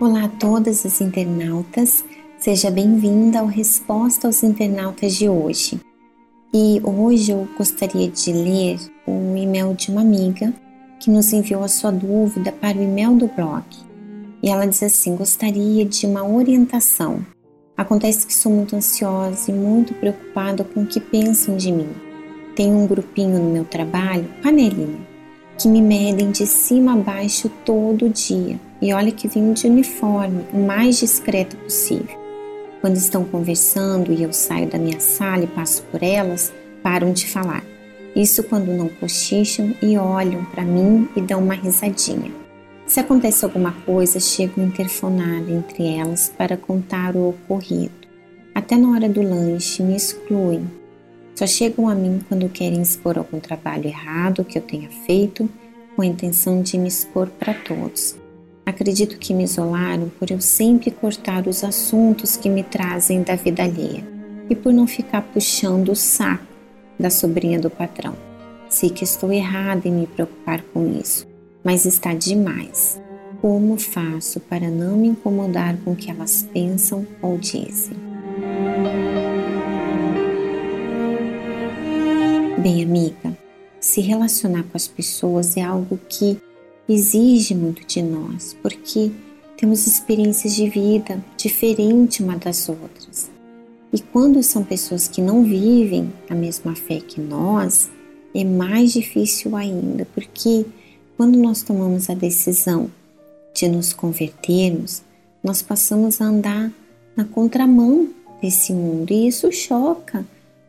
Olá a todas as internautas, seja bem-vinda ao Resposta aos Internautas de hoje. E hoje eu gostaria de ler o e-mail de uma amiga que nos enviou a sua dúvida para o e-mail do blog. E ela diz assim: gostaria de uma orientação. Acontece que sou muito ansiosa e muito preocupada com o que pensam de mim. Tenho um grupinho no meu trabalho, panelinha, que me medem de cima a baixo todo dia e olha que vim de uniforme, o mais discreto possível. Quando estão conversando e eu saio da minha sala e passo por elas, param de falar. Isso quando não cochicham e olham para mim e dão uma risadinha. Se acontece alguma coisa, chego a interfonar entre elas para contar o ocorrido. Até na hora do lanche me excluem. Só chegam a mim quando querem expor algum trabalho errado que eu tenha feito, com a intenção de me expor para todos. Acredito que me isolaram por eu sempre cortar os assuntos que me trazem da vida alheia e por não ficar puxando o saco da sobrinha do patrão. Sei que estou errada em me preocupar com isso, mas está demais. Como faço para não me incomodar com o que elas pensam ou dizem? Bem, amiga, se relacionar com as pessoas é algo que exige muito de nós, porque temos experiências de vida diferentes uma das outras. E quando são pessoas que não vivem a mesma fé que nós, é mais difícil ainda, porque quando nós tomamos a decisão de nos convertermos, nós passamos a andar na contramão desse mundo e isso choca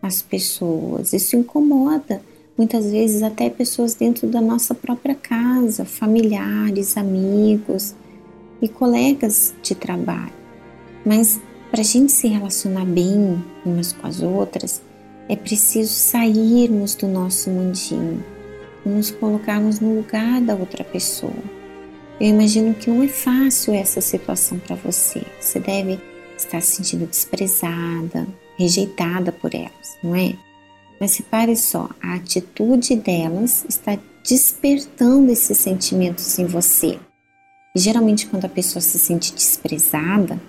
as pessoas, isso incomoda muitas vezes até pessoas dentro da nossa própria casa, familiares, amigos e colegas de trabalho. Mas para a gente se relacionar bem umas com as outras, é preciso sairmos do nosso mundinho e nos colocarmos no lugar da outra pessoa. Eu imagino que não é fácil essa situação para você. Você deve estar se sentindo desprezada, rejeitada por elas, não é? Mas repare só, a atitude delas está despertando esses sentimentos em você. E geralmente, quando a pessoa se sente desprezada,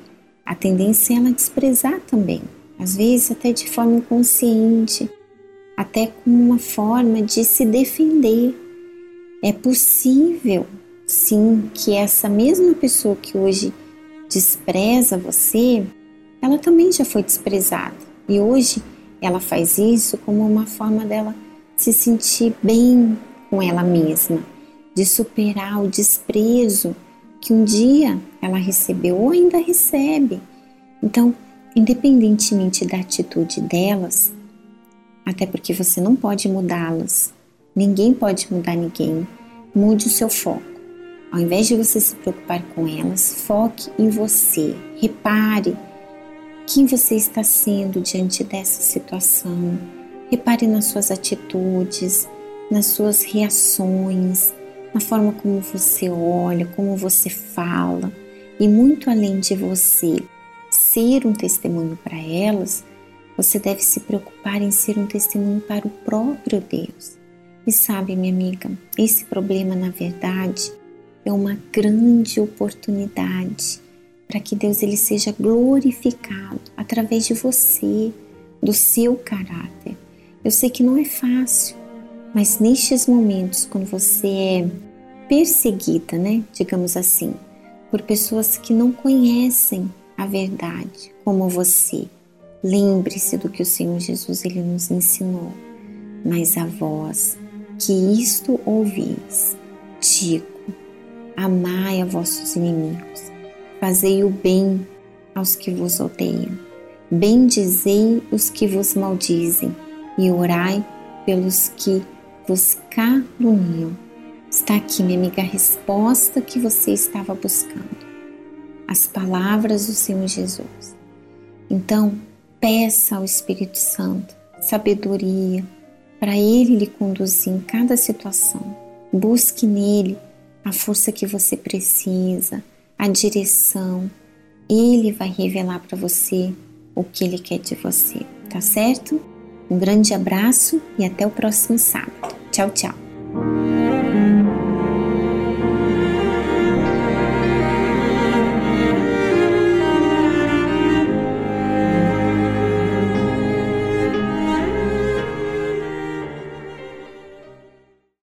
a tendência é ela desprezar também, às vezes até de forma inconsciente, até como uma forma de se defender. É possível, sim, que essa mesma pessoa que hoje despreza você, ela também já foi desprezada e hoje ela faz isso como uma forma dela se sentir bem com ela mesma, de superar o desprezo que um dia ela recebeu ou ainda recebe. Então, independentemente da atitude delas, até porque você não pode mudá-las, ninguém pode mudar ninguém, mude o seu foco. Ao invés de você se preocupar com elas, foque em você, repare quem você está sendo diante dessa situação. Repare nas suas atitudes, nas suas reações, na forma como você olha, como você fala. E muito além de você ser um testemunho para elas, você deve se preocupar em ser um testemunho para o próprio Deus. E sabe, minha amiga, esse problema, na verdade, é uma grande oportunidade para que Deus ele seja glorificado através de você, do seu caráter. Eu sei que não é fácil, mas nestes momentos quando você é perseguida, né, digamos assim, por pessoas que não conhecem a verdade como você, lembre-se do que o Senhor Jesus ele nos ensinou. Mas a vós que isto ouvis, digo: amai a vossos inimigos Fazei o bem aos que vos odeiam, bendizei os que vos maldizem e orai pelos que vos caluniam. Está aqui, minha amiga, a resposta que você estava buscando. As palavras do Senhor Jesus. Então, peça ao Espírito Santo sabedoria para Ele lhe conduzir em cada situação. Busque nele a força que você precisa a direção. Ele vai revelar para você o que ele quer de você, tá certo? Um grande abraço e até o próximo sábado. Tchau, tchau.